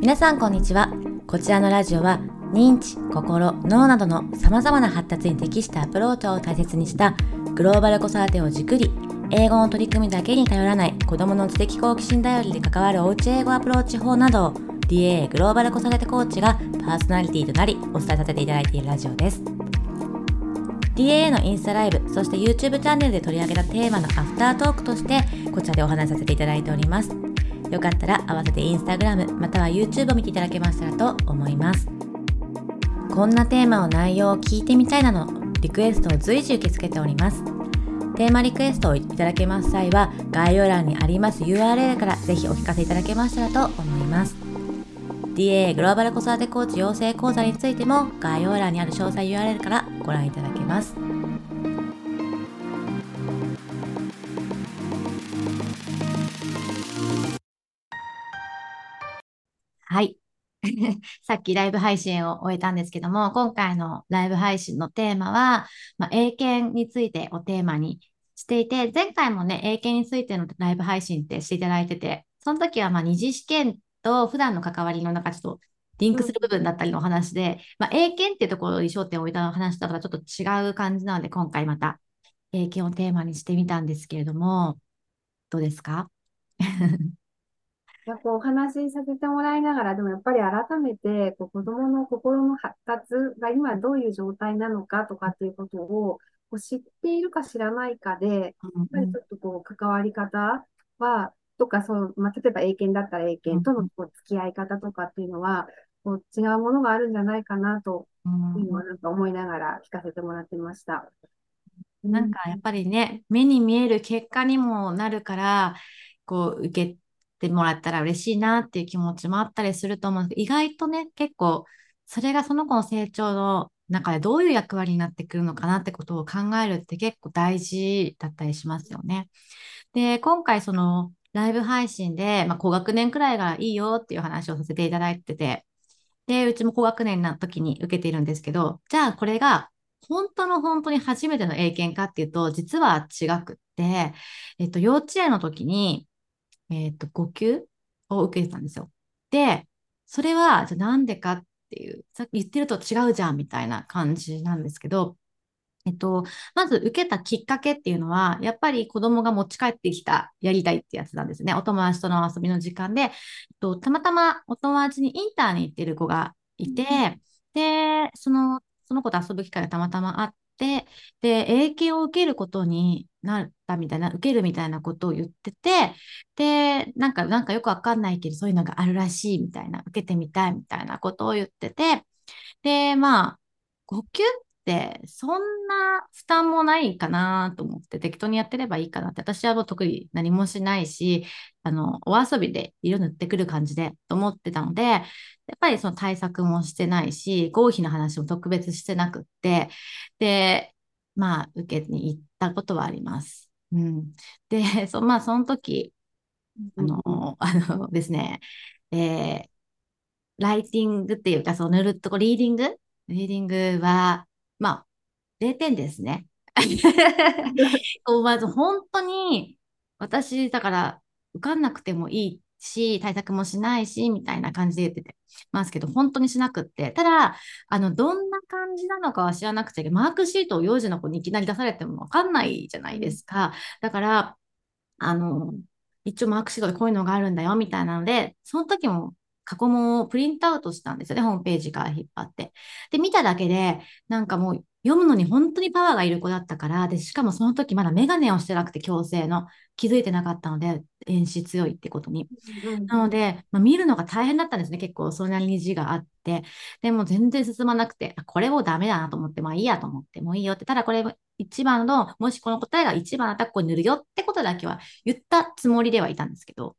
皆さんこんにちはこちらのラジオは認知、心、脳などの様々な発達に適したアプローチを大切にしたグローバル子育てを軸に英語の取り組みだけに頼らない子供の知的好奇心頼りで関わるおうち英語アプローチ法などを DA グローバル子育てコーチがパーソナリティとなりお伝えさせていただいているラジオです。DA のインスタライブ、そして YouTube チャンネルで取り上げたテーマのアフタートークとしてこちらでお話しさせていただいております。よかったら合わせて Instagram または YouTube を見ていただけましたらと思います。こんなテーマの内容を聞いてみたいなのリクエストを随時受け付けております。テーマリクエストをいただけます際は概要欄にあります URL からぜひお聞かせいただけましたらと思います。DA グローバル子育てコーチ養成講座についても概要欄にある詳細 URL からご覧いただけます。はい。さっきライブ配信を終えたんですけども、今回のライブ配信のテーマは、まあ、英検についてをテーマにしていて、前回もね、英検についてのライブ配信ってしていただいてて、その時はまあ二次試験と普段の関わりの中ちょっとリンクする部分だったりのお話で、まあ、英検っていうところに焦点を置いた話だからちょっと違う感じなので、今回また英検をテーマにしてみたんですけれども、どうですか？やっぱお話しさせてもらいながら、でもやっぱり改めてこう子供の心の発達が今どういう状態なのかとかっていうことをこう知っているか知らないかで、やっぱりちょっとこう関わり方は、とか、そう、まあ、例えば英検だったら英検とのこう付き合い方とかっていうのは、こう違うものがあるんじゃないかなというのはなんか思いながら聞かせてもらってました。なんかやっぱりね、目に見える結果にもなるから、こう受けてもらったら嬉しいなっていう気持ちもあったりすると思うんですけど、意外とね、結構それがその子の成長の中でどういう役割になってくるのかなってことを考えるって結構大事だったりしますよね。で、今回そのライブ配信で、まあ、高学年くらいがいいよっていう話をさせていただいてて、で、うちも高学年な時に受けているんですけど、じゃあこれが本当の本当に初めての英検かっていうと、実は違くって、えっと、幼稚園の時に、えっと、5級を受けてたんですよ。で、それは、じゃあなんでかっていう、さっき言ってると違うじゃんみたいな感じなんですけど、えっと、まず受けたきっかけっていうのは、やっぱり子供が持ち帰ってきたやりたいってやつなんですね。お友達との遊びの時間で、えっと、たまたまお友達にインターに行ってる子がいて、で、その、その子と遊ぶ機会がたまたまあって、で、英検を受けることになったみたいな、受けるみたいなことを言ってて、で、なんか、なんかよくわかんないけど、そういうのがあるらしいみたいな、受けてみたいみたいなことを言ってて、で、まあ、5級ってそんな負担もないかなと思って適当にやってればいいかなって私はもう特に何もしないしあのお遊びで色塗ってくる感じでと思ってたのでやっぱりその対策もしてないし合否の話も特別してなくってでまあ受けに行ってたことはあります。うん、で そまあその時あの あのですね、えーライティングっていうか、その塗るとこ、リーディング？リーディングは、まあ、0点ですね。まず本当に私だから受かんなくてもいいし対策もしないしみたいな感じで言っててますけど本当にしなくって。ただあのどんな感じなのかは知らなくてマークシートを幼児の子にいきなり出されてもわかんないじゃないですか。だからあの一応マークシートでこういうのがあるんだよみたいなのでその時も過去問をプリントアウトしたんですよね、ホームページから引っ張って。で、見ただけで、なんかもう読むのに本当にパワーがいる子だったから、で、しかもその時まだメガネをしてなくて強制の気づいてなかったので、遠視強いってことに。うん、なので、まあ、見るのが大変だったんですね、結構それなりに字があって。でも全然進まなくて、これをダメだなと思って、まあいいやと思って、もういいよって、ただこれ一番の、もしこの答えが一番だったらここに塗るよってことだけは言ったつもりではいたんですけど、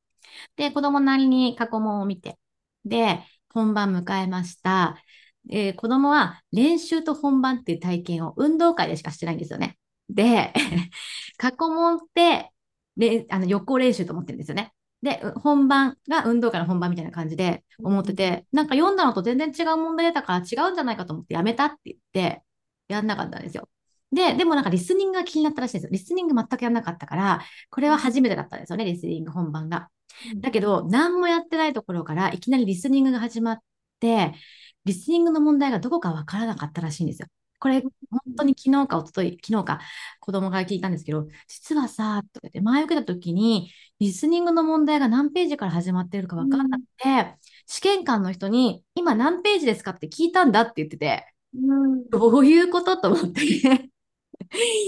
で、子供なりに過去問を見て、で、本番迎えました。えー、子供は練習と本番っていう体験を運動会でしかしてないんですよね。で、過去問ってであの予行練習と思ってるんですよね。で、本番が運動会の本番みたいな感じで思ってて、なんか読んだのと全然違う問題出たから違うんじゃないかと思ってやめたって言って、やんなかったんですよ。で、でもなんかリスニングが気になったらしいんですよ。リスニング全くやんなかったから、これは初めてだったんですよね、リスニング本番が。だけど、何もやってないところからいきなりリスニングが始まって、リスニングの問題がどこかわからなかったらしいんですよ。これ、本当に昨日か一昨日昨日か子供から聞いたんですけど、実はさ、とか言って前受けた時に、リスニングの問題が何ページから始まっているか分かんなくて、うん、試験官の人に、今何ページですかって聞いたんだって言ってて、うん、どういうことと思って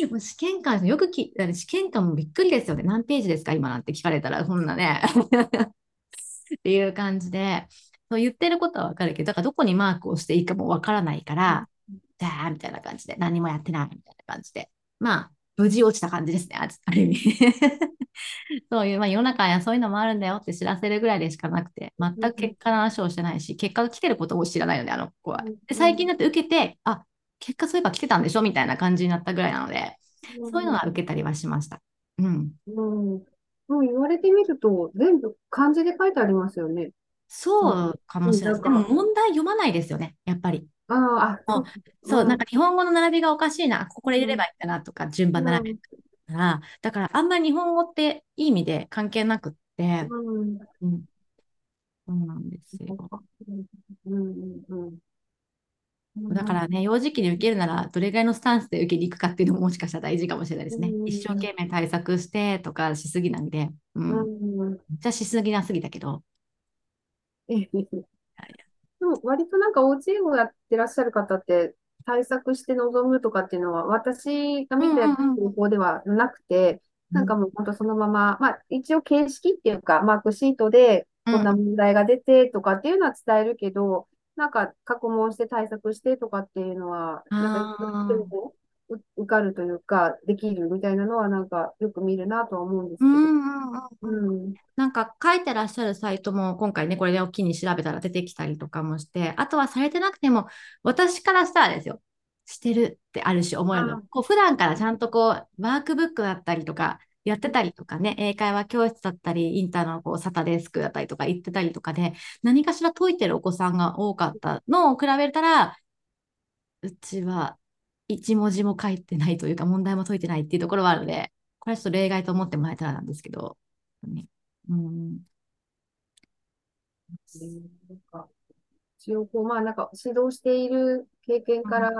もう試験官よくき、試験官もびっくりですよね。何ページですか？今なんて聞かれたら、こんなね。っていう感じで、そう言ってることはわかるけど、だからどこにマークをしていいかもわからないから、じゃあ、みたいな感じで、何もやってないみたいな感じで。まあ、無事落ちた感じですね、ある意味。そういう、まあ、世の中にはそういうのもあるんだよって知らせるぐらいでしかなくて、全く結果の話をしてないし、結果が来てることも知らないよね、あの子は。で最近になって受けて、あ、結果そういえば来てたんでしょみたいな感じになったぐらいなので、そういうのは受けたりはしました。うん。うん。もう言われてみると、全部漢字で書いてありますよね。そうかもしれない。でも問題読まないですよね、やっぱり。ああ、そう、なんか日本語の並びがおかしいな、ここで入れればいいかなとか、順番並べるから、だからあんまり日本語っていい意味で関係なくって、うん、うん、そうなんですよ。うんうんだからね、幼児期に受けるなら、どれぐらいのスタンスで受けに行くかっていうのももしかしたら大事かもしれないですね。うん、一生懸命対策してとかしすぎなんで、うん。うん、じゃあしすぎなすぎだけど。でも割となんかおうち英語やってらっしゃる方って対策して臨むとかっていうのは私が見た方法ではなくて、なんかもう本当そのまま、まあ一応形式っていうかマークシートでこんな問題が出てとかっていうのは伝えるけど、なんか過去問して対策してとかっていうのは、なんか受かるというか、できるみたいなのは、なんかよく見るなとは思うんですけど。うん、なんか書いてらっしゃるサイトも今回ね、これで大きに調べたら出てきたりとかもして、あとはされてなくても、私からしたらですよ、してるってあるし思えるの。こう普段からちゃんとこう、ワークブックだったりとか、やってたりとかね、英会話教室だったり、インターのこうサタデースクだったりとか行ってたりとかで、何かしら解いてるお子さんが多かったのを比べたら、うちは一文字も書いてないというか、問題も解いてないっていうところはあるので、これはちょっと例外と思ってもらえたらなんですけど、うん。一応こう、まあなんか指導している経験から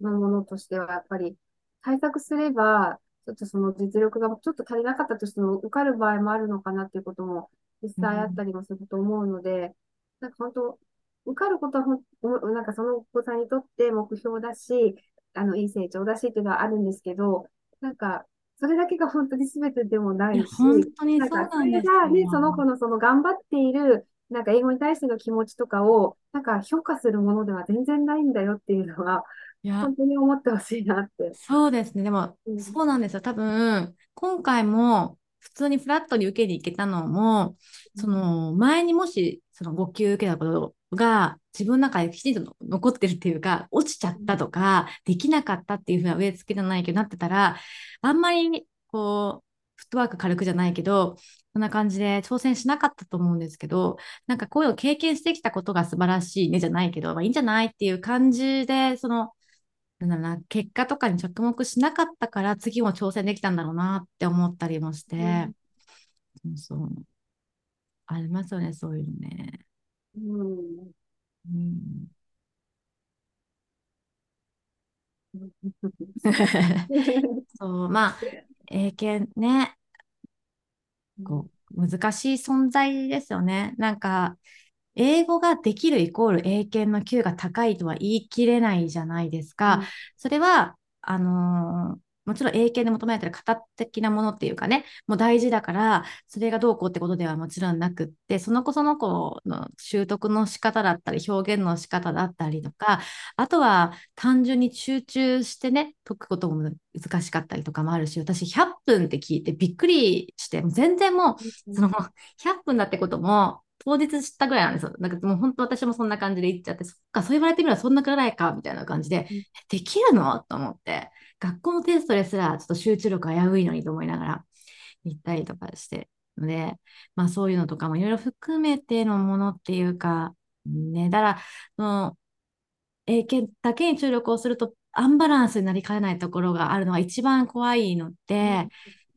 のものとしては、やっぱり対策すれば、ちょっとその実力がちょっと足りなかったとしても受かる場合もあるのかなっていうことも実際あったりもすると思うので、なんか本当、受かることはなんかそのお子さんにとって目標だし、あの、いい成長だしっていうのはあるんですけど、なんか、それだけが本当に全てでもないし、本当にそうなんそれがね、その子のその頑張っている、なんか英語に対しての気持ちとかを、なんか評価するものでは全然ないんだよっていうのは、いや、本当に思ってほしいなって。そうですね。でも、うん、そうなんですよ。多分、今回も普通にフラットに受けに行けたのも、その前にもしその5級受けたことが自分の中できちんと残ってるっていうか、落ちちゃったとか、できなかったっていうふうな植え付けじゃないけどなってたら、あんまりこう、フットワーク軽くじゃないけど、そんな感じで挑戦しなかったと思うんですけど、なんかこういうのを経験してきたことが素晴らしいねじゃないけど、まあいいんじゃないっていう感じで、そのなんだろうな、結果とかに着目しなかったから次も挑戦できたんだろうなって思ったりもして、うん、そう。ありますよね、そういうのね。うん。うん、そう、まあ、英検ね、こう、難しい存在ですよね。なんか、英語ができるイコール英検の級が高いとは言い切れないじゃないですか。うん、それは、あのー、もちろん英検で求められてる型的なものっていうかね、もう大事だから、それがどうこうってことではもちろんなくって、その子その子の習得の仕方だったり、表現の仕方だったりとか、あとは単純に集中してね、解くことも難しかったりとかもあるし、私100分って聞いてびっくりして、全然もう、その100分だってことも、当日知ったぐらいなんですよ。なんかもう本当私もそんな感じで言っちゃって、そっか、そう言われてみればそんなくらいか、みたいな感じで、うん、できるの？と思って、学校のテストですらちょっと集中力危ういのにと思いながら行ったりとかしてので、まあそういうのとかもいろいろ含めてのものっていうか、ね、だから、その、英検だけに注力をするとアンバランスになりかねないところがあるのが一番怖いので、うん、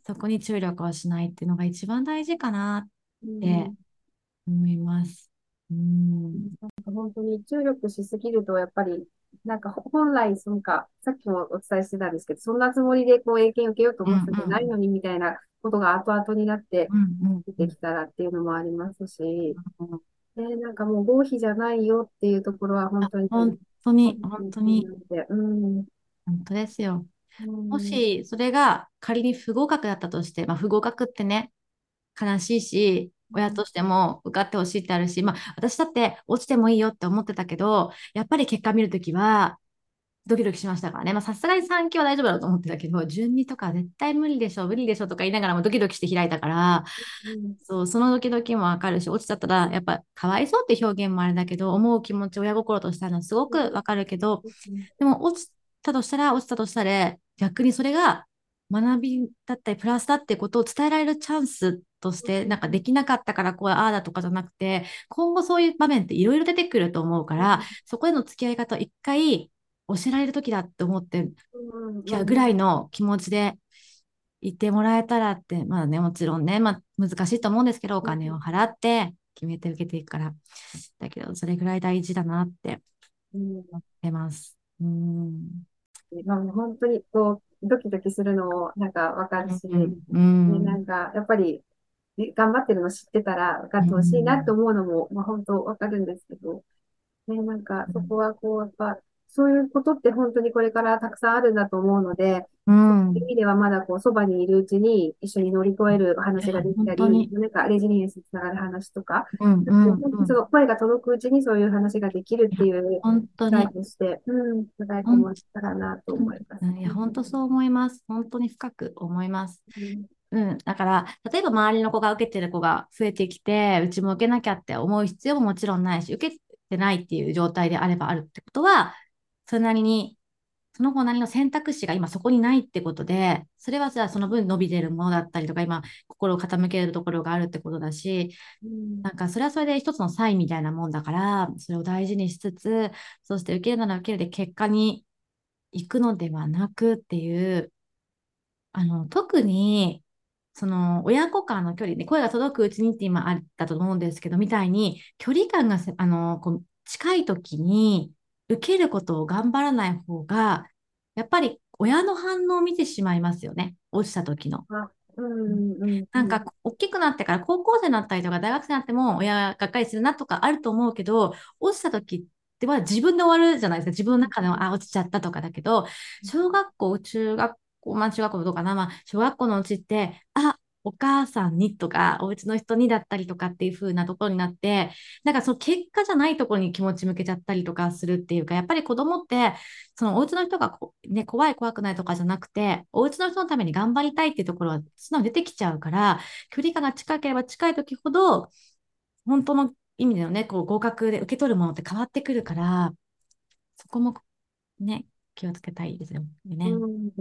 そこに注力をしないっていうのが一番大事かなっって思います。うん。本当に注力しすぎると、やっぱり、なんか本来、そのか、さっきもお伝えしてたんですけど、そんなつもりでこう、英検受けようと思っててないのにみたいなことが後々になって出てきたらっていうのもありますし、ね、なんかもう合否じゃないよっていうところは本当に。本当に、本当に。うん、本当ですよ。もしそれが仮に不合格だったとして、まあ、不合格ってね、悲しいし、親としても受かってほしいってあるし、まあ、私だって落ちてもいいよって思ってたけど、やっぱり結果見るときは、ドキドキしましたからね。まあ、さすがに3級は大丈夫だと思ってたけど、準2とか絶対無理でしょ、無理でしょとか言いながらもドキドキして開いたから、うん、そう、そのドキドキもわかるし、落ちちゃったら、やっぱかわいそうって表現もあれだけど、思う気持ち、親心としたのすごくわかるけど、でも落ちたとしたら、落ちたとしたら、逆にそれが学びだったり、プラスだってことを伝えられるチャンスとして、なんかできなかったからこう、ああだとかじゃなくて、今後そういう場面っていろいろ出てくると思うから、そこでの付き合い方を一回教えられる時だって思って、いやぐらいの気持ちで言ってもらえたらって、まあね、もちろんね、まあ難しいと思うんですけど、お金を払って決めて受けていくから。だけど、それぐらい大事だなって思ってます。うん。まあ、本当にこう、ドキドキするのもなんかわかるし、うん、ね、なんかやっぱり頑張ってるの知ってたら分かってほしいなって思うのも、まあ本当わかるんですけど、ね、なんかそこはこう、やっぱそういうことって本当にこれからたくさんあるんだと思うので、うん、そういう意味ではまだこう、そばにいるうちに一緒に乗り越える話ができたり、なんかレジリエンスにつながる話とか、うんうんうん、その声が届くうちにそういう話ができるっていう機会として、うん、伝えてもらったらなと思います。いや、本当そう思います。本当に深く思います。うん、だから、例えば周りの子が受けてる子が増えてきて、うちも受けなきゃって思う必要ももちろんないし、受けてないっていう状態であればあるってことは、それなりに、その子なりの選択肢が今そこにないってことで、それはじゃあその分伸びてるものだったりとか、今心を傾けるところがあるってことだし、うん、なんかそれはそれで一つのサインみたいなもんだから、それを大事にしつつ、そして受けるなら受けるで結果に行くのではなくっていう、あの、特に、その親子間の距離で、声が届くうちにって今あったと思うんですけど、みたいに距離感があのこう近い時に受けることを頑張らない方が、やっぱり親の反応を見てしまいますよね。落ちた時の。なんか、大きくなってから高校生になったりとか大学生になっても親がっかりするなとかあると思うけど、落ちた時っては自分で終わるじゃないですか。自分の中でも、あ、落ちちゃったとかだけど、小学校、中学校、まあ中学校どうかな、まあ小学校のうちって、あ、お母さんにとか、お家の人にだったりとかっていう風なところになって、なんかその結果じゃないところに気持ち向けちゃったりとかするっていうか、やっぱり子供って、そのお家の人がね、怖い怖くないとかじゃなくて、お家の人のために頑張りたいっていうところは素直に出てきちゃうから、距離感が近ければ近い時ほど、本当の意味でのね、こう合格で受け取るものって変わってくるから、そこもね、気をつけたいですよね。うん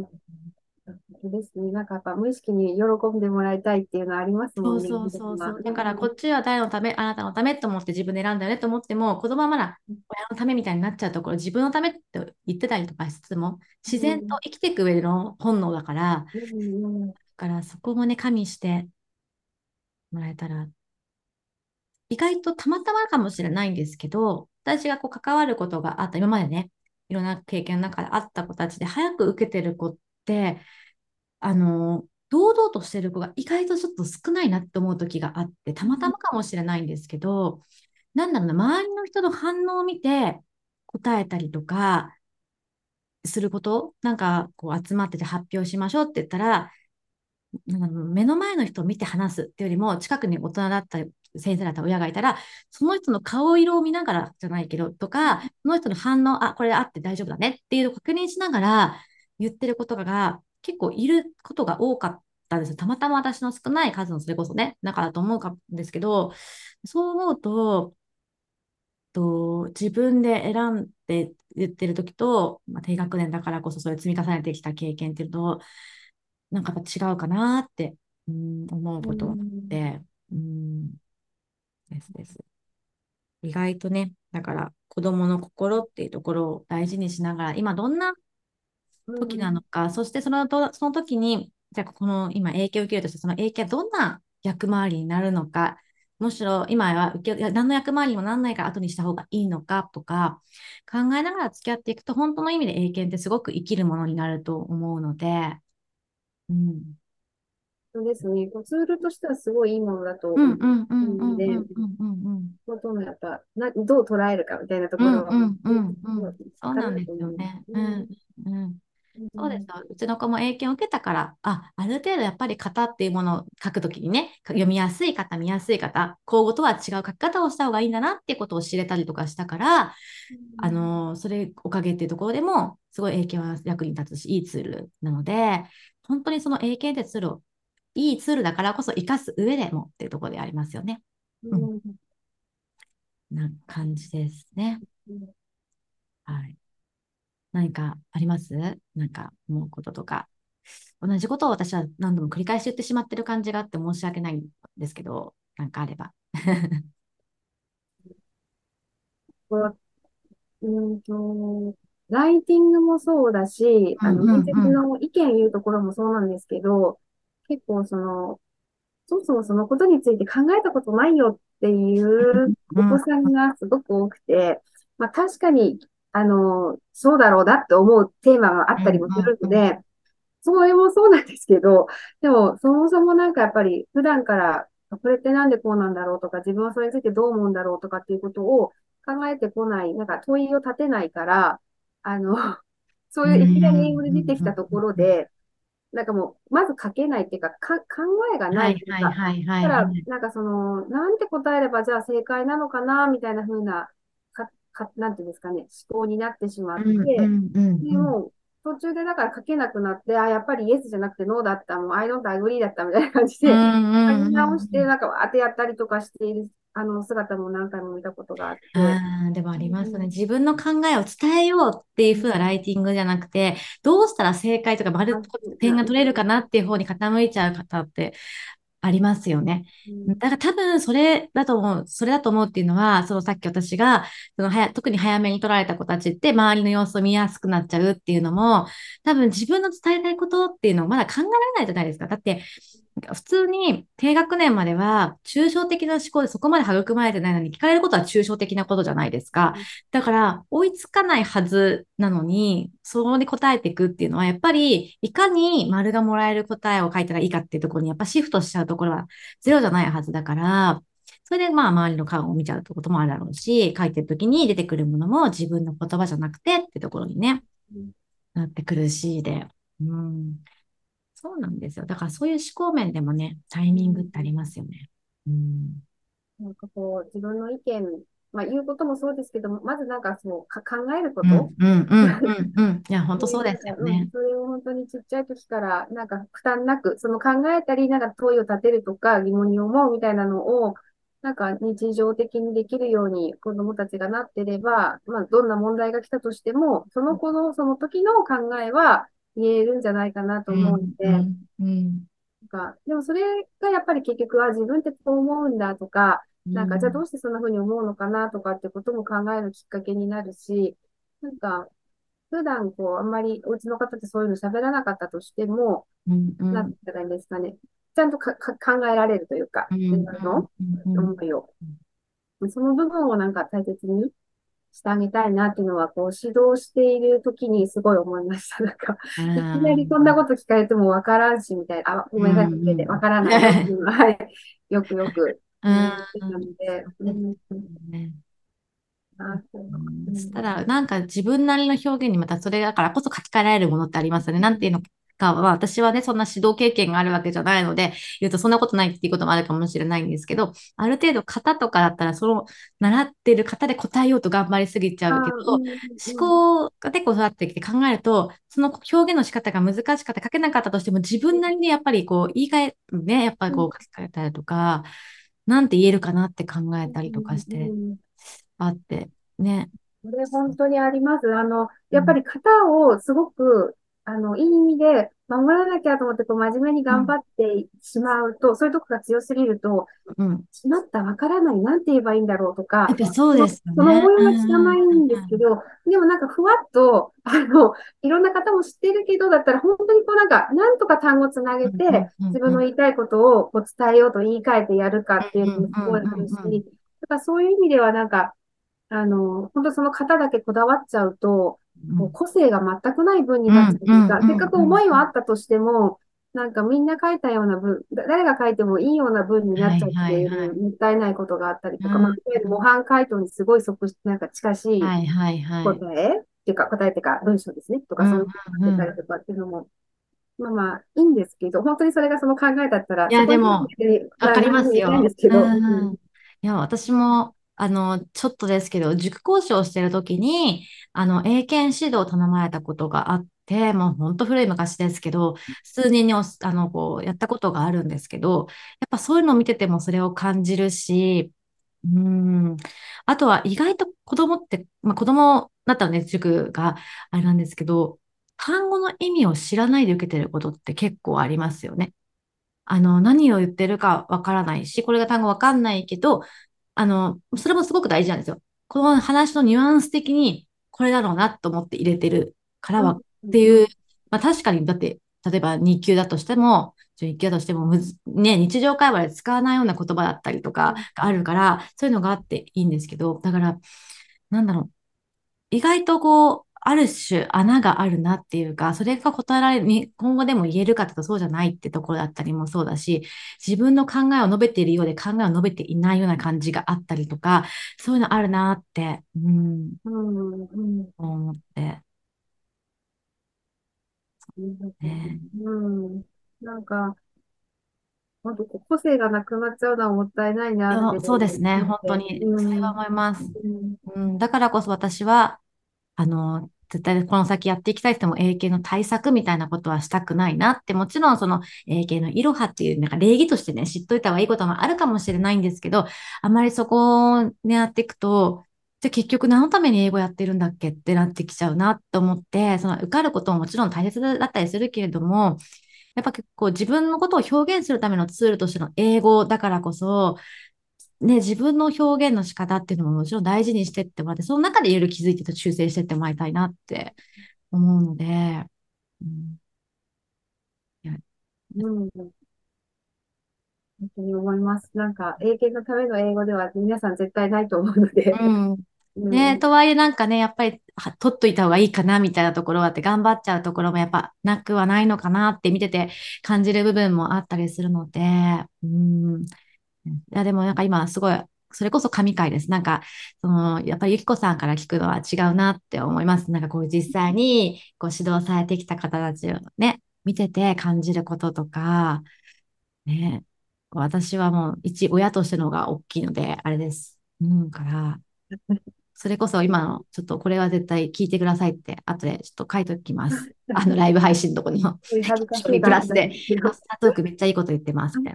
ですね。なんかやっぱ無意識に喜んでもらいたいっていうのはありますもんね。そうそうそうだからこっちは誰のため、あなたのためと思って自分で選んだよねと思っても、子供はまだ親のためみたいになっちゃうところ、自分のためって言ってたりとかしつつも、自然と生きていく上での本能だから、うん、だからそこもね、加味してもらえたら、意外とたまたまかもしれないんですけど、私がこう関わることがあった、今までね、いろんな経験の中であった子たちで早く受けてる子って、あの、堂々としてる子が意外とちょっと少ないなって思う時があって、たまたまかもしれないんですけど、なんだろうな、周りの人の反応を見て答えたりとかすること、なんかこう集まってて発表しましょうって言ったら、目の前の人を見て話すっていうよりも、近くに大人だった、先生だった親がいたら、その人の顔色を見ながらじゃないけど、とか、その人の反応、あ、これあって大丈夫だねっていうのを確認しながら言ってることが、結構いることが多かったんです。たまたま私の少ない数のそれこそね、中だと思うんですけど、そう思うと、と自分で選んで言ってる時と、まあ、低学年だからこそそれ積み重ねてきた経験っていうと、なんか違うかなって、うん、思うことがあって、うん、ですです。意外とね、だから子供の心っていうところを大事にしながら、今どんな時なのか、うん、そしてそのその時に、じゃあこの今影響を受けるとして、その影響はどんな役回りになるのか、むしろ今は受け何の役回りにもなんないから後にした方がいいのかとか考えながら付き合っていくと本当の意味で英検ってすごく生きるものになると思うので、うん、そうですね。ツールとしてはすごいいいものだと思うので、本当のやっぱな、どう捉えるかみたいなところは、そうなんですよね。うんうんそうですうちの子も英検を受けたから、あ、ある程度やっぱり型っていうものを書くときにね、読みやすい方、見やすい方、口語とは違う書き方をした方がいいんだなってことを知れたりとかしたから、うん、あの、それおかげっていうところでも、すごい英検は役に立つし、いいツールなので、本当にその英検ってツールを、いいツールだからこそ生かす上でもっていうところでありますよね。うん。な感じですね。はい。何かあります？なんか思うこととか。同じことを私は何度も繰り返し言ってしまってる感じがあって申し訳ないんですけど、なんかあれば。うんと、ライティングもそうだし、あの、面接の意見言うところもそうなんですけど、結構その、そもそもそのことについて考えたことないよっていうお子さんがすごく多くて、まあ確かにあの、そうだろうなって思うテーマがあったりもするので、それもそうなんですけど、でも、そもそもなんかやっぱり普段からこれってなんでこうなんだろうとか、自分はそれについてどう思うんだろうとかっていうことを考えてこない、なんか問いを立てないから、あの、そういういきなり英語で出てきたところで、なんかもう、まず書けないっていうか、か考えがないっていうか、だから、なんかその、なんて答えればじゃあ正解なのかな、みたいな風なか、なんていうんですかね、思考になってしまって、でも、途中でだから書けなくなって、あ、やっぱりイエスじゃなくてノーだった、もう I don't agree だったみたいな感じで、書き直して、なんか当てやったりとかしているあの姿も何回も見たことがあって。あでもありますね、うん、自分の考えを伝えようっていう風なライティングじゃなくて、どうしたら正解とか丸点が取れるかなっていう方に傾いちゃう方ってありますよね。だから多分それだと思う、それだと思うっていうのは、そのさっき私が、その早特に早めに取られた子たちって周りの様子を見やすくなっちゃうっていうのも、多分自分の伝えたいことっていうのをまだ考えられないじゃないですか。だって、普通に低学年までは抽象的な思考でそこまで育まれてないのに聞かれることは抽象的なことじゃないですか。だから追いつかないはずなのに、そこに答えていくっていうのはやっぱりいかに丸がもらえる答えを書いたらいいかっていうところにやっぱシフトしちゃうところはゼロじゃないはずだから、それでまあ周りの顔を見ちゃうってこともあるだろうし、書いてる時に出てくるものも自分の言葉じゃなくてってところにね、なって苦しいで。うんそうなんですよ。だからそういう思考面でもね、タイミングってありますよね。うん。なんかこう、自分の意見、まあ言うこともそうですけども、まずなんかそのか考えること。うんうんうんうん。いや、本当そうですよね。それを本当にちっちゃい時から、なんか負担なく、その考えたり、なんか問いを立てるとか疑問に思うみたいなのを、なんか日常的にできるように子供たちがなってれば、まあどんな問題が来たとしても、その子のその時の考えは、言えるんじゃないかなと思うので、うんうんなんかでもそれがやっぱり結局は自分ってこう思うんだとか、なんかじゃあどうしてそんな風に思うのかなとかってことも考えるきっかけになるし、なんか普段こうあんまりお家の方ってそういうの喋らなかったとしても、うんうん、なんて言ったらいいんですかね。ちゃんと考えられるというか、自分の思いを。その部分をなんか大切にしてあげたいなっていうのは、こう、指導している時にすごい思いました。なんか、いきなりこんなこと聞かれてもわからんし、みたいな、あ、ごめんなさい、わからないっていうのは、はい、よくよく、うん、なので、そしたら、なん。か自分なりの表現にまたそれだからこそ書き換えられるものってありますよね。なん。ていうのかは、私はね、そんな指導経験があるわけじゃないので、言うとそんなことないっていうこともあるかもしれないんですけど、ある程度型とかだったら、その習ってる方で答えようと頑張りすぎちゃうけど、思考が結構育ってきて考えると、その表現の仕方が難しかった、書けなかったとしても、自分なりにやっぱりこう、言い換え、ね、やっぱりこう書き換えたりとか、なんて言えるかなって考えたりとかして、あって、ね。これ本当にあります。あの、やっぱり型をすごくあの、いい意味で守らなきゃと思って、こう、真面目に頑張ってしまうと、そういうとこが強すぎると、うん。しまった、わからない、なんて言えばいいんだろうとか、やっぱそうですよね。その思いは知らないんですけど、でもなんかふわっと、あの、いろんな方も知ってるけど、だったら本当にこうなんか、なんとか単語つなげて、自分の言いたいことをこう伝えようと言い換えてやるかっていうのもすごいあるし、だからそういう意味ではなんか、あの、本当その方だけこだわっちゃうと、もう個性が全くない文になっちゃうというか、せっかく思いはあったとしても、なんかみんな書いたような文、誰が書いてもいいような文になっちゃっている、もったいないことがあったりとか、まあ、いわゆる模範回答にすごい即なんか近しい答え、っていうか、答えっていうか、文章ですね、とか、そういうのが出たりとかっていうのも、まあまあ、いいんですけど、本当にそれがその考えだったら、いや、でも、わかりますよ。いや、私も、あの、ちょっとですけど、塾講師をしてるときに、あの、英検指導を頼まれたことがあって、もう本当古い昔ですけど、数人にあの、こう、やったことがあるんですけど、やっぱそういうのを見ててもそれを感じるし、うん。あとは意外と子供って、まあ、子供だったらね、塾があれなんですけど、単語の意味を知らないで受けてることって結構ありますよね。あの、何を言ってるかわからないし、これが単語わかんないけど、あの、それもすごく大事なんですよ。この話のニュアンス的に、これだろうなと思って入れてるからは、っていう、まあ確かに、だって、例えば2級だとしても、1級だとしてもむず、ね、日常会話で使わないような言葉だったりとかがあるから、そういうのがあっていいんですけど、だから、なんだろう、意外とこう、ある種穴があるなっていうか、それが答えられる、日本語でも言えるかというとそうじゃないってところだったりもそうだし、自分の考えを述べているようで考えを述べていないような感じがあったりとか、そういうのあるなって、うん、うん、思って。ね、うん、なんか、本当個性がなくなっちゃうのはもったいないなって。そうですね、本当に、それは思います。うん、だからこそ私は、あの、絶対この先やっていきたいっても英検の対策みたいなことはしたくないなって、もちろんその英検のいろはっていうなんか礼儀としてね、知っといた方がいいこともあるかもしれないんですけど、あまりそこをね、やっていくと、じゃあ結局何のために英語やってるんだっけってなってきちゃうなと思って、その受かることももちろん大切だったりするけれども、やっぱ結構自分のことを表現するためのツールとしての英語だからこそ、ね、自分の表現の仕方っていうのももちろん大事にしてってもらって、その中でいろいろ気づいてと修正してってもらいたいなって思うので、うん。うん。本当に思います。なんか、英検のための英語では皆さん絶対ないと思うので。うん。ね、うん、とはいえなんかね、やっぱり取っといた方がいいかなみたいなところはあって頑張っちゃうところもやっぱなくはないのかなって見てて感じる部分もあったりするので、うん。いや、でもなんか今すごい、それこそ神回です。なんか、その、やっぱりゆきこさんから聞くのは違うなって思います。なんかこう実際にこう指導されてきた方たちをね、見てて感じることとか、ね、私はもう一親としての方が大きいので、あれです。うん、から、それこそ今の、ちょっとこれは絶対聞いてくださいって、後でちょっと書いておきます。あの、ライブ配信のとこにも。プラスで、アフタートークめっちゃいいこと言ってますね。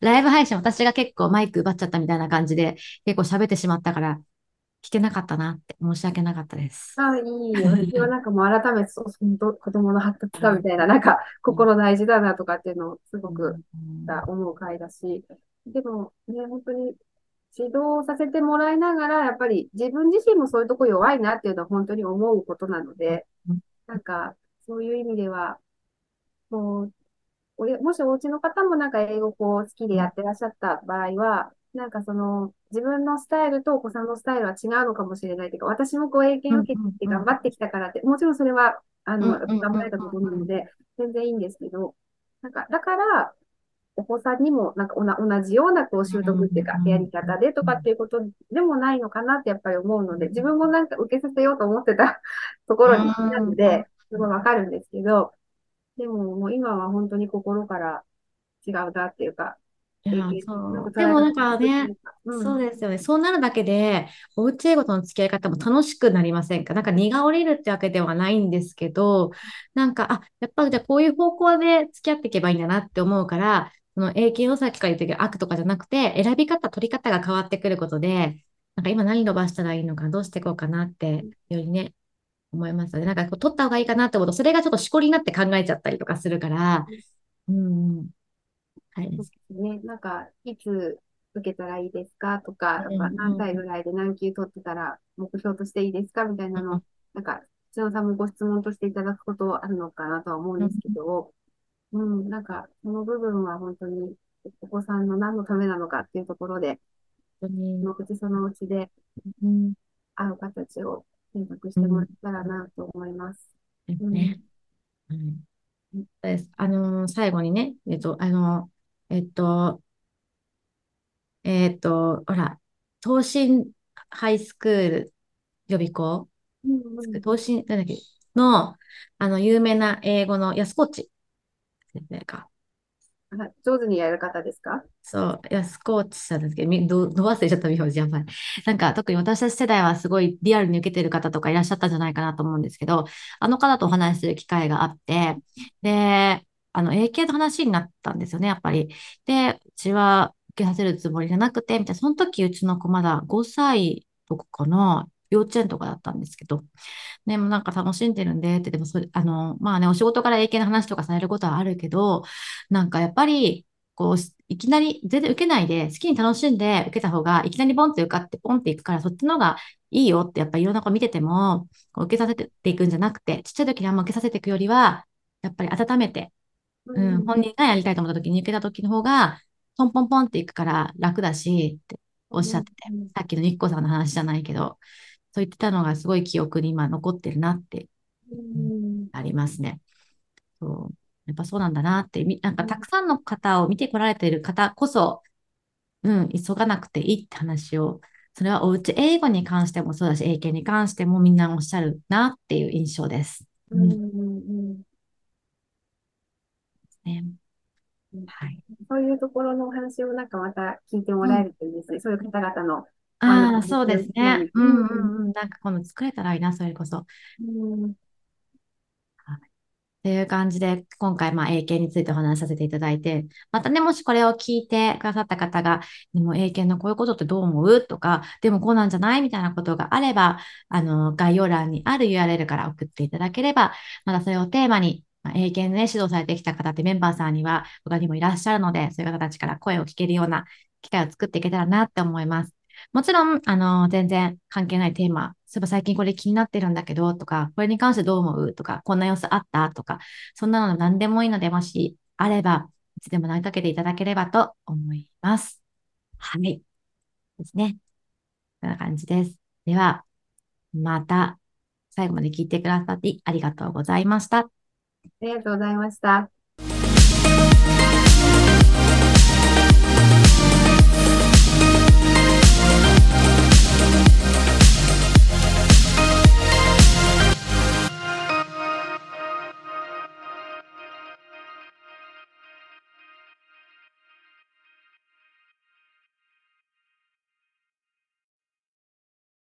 ライブ配信私が結構マイク奪っちゃったみたいな感じで、結構喋ってしまったから、聞けなかったなって申し訳なかったです。ああ、いいよ。私はなんかもう改めて、そう、子供の発達かみたいな、なんか心大事だなとかっていうのをすごく思う回だし、でもね、本当に指導させてもらいながら、やっぱり自分自身もそういうとこ弱いなっていうのは本当に思うことなので、なんかそういう意味では、もうおもしお家の方もなんか英語こう好きでやってらっしゃった場合は、なんかその自分のスタイルとお子さんのスタイルは違うのかもしれないというか、私もこう英検を受けて頑張ってきたからって、もちろんそれはあの頑張れたことなので、全然いいんですけど、なんかだから、お子さんにもなんか同じようなこう習得っていうか、やり方でとかっていうことでもないのかなってやっぱり思うので、自分もなんか受けさせようと思ってたところになので、すごいわかるんですけど、でも、もう今は本当に心から違うなっていうか、いやそう。でもなんかね、うん、そうですよね。そうなるだけで、おうち英語との付き合い方も楽しくなりませんか？なんか荷が下りるってわけではないんですけど、なんか、あ、やっぱじゃあこういう方向で付き合っていけばいいんだなって思うから、その英検をさっきから言ったけど悪とかじゃなくて、選び方、取り方が変わってくることで、なんか今何伸ばしたらいいのか、どうしていこうかなって、よりね、思いますよね。なんかこう取った方がいいかなって思うと、それがちょっとしこりになって考えちゃったりとかするから、うん、うん。はい。ね、なんか、いつ受けたらいいですか？とか、何歳ぐらいで何級取ってたら目標としていいですか？みたいなの、なんか、千代さんもご質問としていただくことあるのかなとは思うんですけど、うん、なんか、その部分は本当にお子さんの何のためなのかっていうところで、そのうちそのうちで、会う形を選択してもらったらなと思います。うん、ね。うん、あのー、最後にね、えっと、あのー、えっと、えっと、ほら、東進ハイスクール予備校、うんうん、東進、なんだっけ、の、あの、有名な英語の安河内先生か。上手にやる方ですか？そう、安河内さんですけど、ど、ど忘れちゃった名字やばい。なんか、特に私たち世代はすごいリアルに受けてる方とかいらっしゃったんじゃないかなと思うんですけど、あの方とお話しする機会があって、で、あの、英検の話になったんですよね、やっぱり。で、うちは受けさせるつもりじゃなくて、みたいな、その時うちの子まだ5歳とかかな、幼稚園とかだったんですけど、でもなんか楽しんでるんでって、でもそれ、あの、まあね、お仕事から英検の話とかされることはあるけど、なんかやっぱり、こう、いきなり全然受けないで、好きに楽しんで受けた方が、いきなりボンって受かってポンっていくから、そっちの方がいいよって、やっぱりいろんな子見てても、受けさせていくんじゃなくて、ちっちゃい時にあんま受けさせていくよりは、やっぱり温めて、うん、本人がやりたいと思った時に受けた時の方が、ポンポンポンっていくから楽だし、っておっしゃってて、さっきの日光さんの話じゃないけど、そう言ってたのがすごい記憶に今残ってるなって、ありますね。そうやっぱそうなんだなって、なんかたくさんの方を見てこられている方こそ、うん、急がなくていいって話を、それはおうち英語に関してもそうだし、英検に関してもみんなおっしゃるなっていう印象です。うん。うんね、はい。そういうところのお話をなんかまた聞いてもらえるといいですね。うん、そういう方々の。ああ、そうですね。うんうんうん。なんかこの作れたらいいな、それこそ。うんっていう感じで、今回、まあ、英検についてお話しさせていただいて、またね、もしこれを聞いてくださった方が、でも英検のこういうことってどう思う？とか、でもこうなんじゃない？みたいなことがあれば、あの、概要欄にある URL から送っていただければ、またそれをテーマに、まあ、英検でね、指導されてきた方ってメンバーさんには他にもいらっしゃるので、そういう方たちから声を聞けるような機会を作っていけたらなって思います。もちろん、あの、全然関係ないテーマ、そういえば最近これ気になってるんだけど、とか、これに関してどう思う？とか、こんな様子あった？とか、そんなの何でもいいので、もしあれば、いつでも投げかけていただければと思います。はい。ですね。こんな感じです。では、また最後まで聞いてくださってありがとうございました。ありがとうございました。